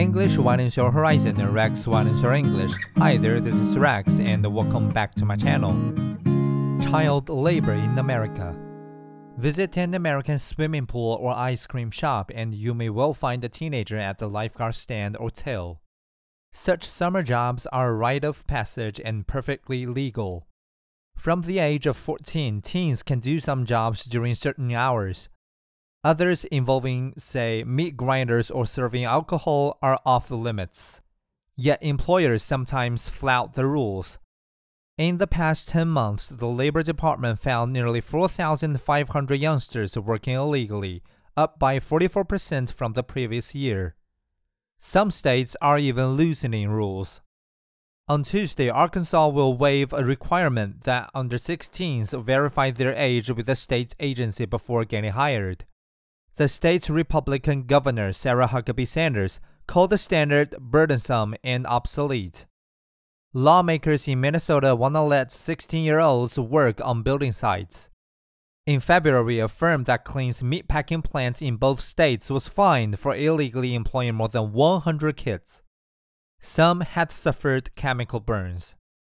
English widens your horizon and Rex widens your English. Hi there, this is Rex and welcome back to my channel. Child labor in America. Visit an American swimming pool or ice cream shop and you may well find a teenager at the lifeguard stand or till. Such summer jobs are a rite of passage and perfectly legal. From the age of 14, teens can do some jobs during certain hours. Others involving, say, meat grinders or serving alcohol are off the limits. Yet employers sometimes flout the rules. In the past 10 months, the Labor Department found nearly 4,500 youngsters working illegally, up by 44% from the previous year. Some states are even loosening rules. On Tuesday, Arkansas will waive a requirement that under 16s verify their age with the state agency before getting hired. The state's Republican governor, Sarah Huckabee Sanders, called the standard burdensome and obsolete. Lawmakers in Minnesota want to let 16 year olds work on building sites. In February, a firm that cleans meatpacking plants in both states was fined for illegally employing more than 100 kids. Some had suffered chemical burns.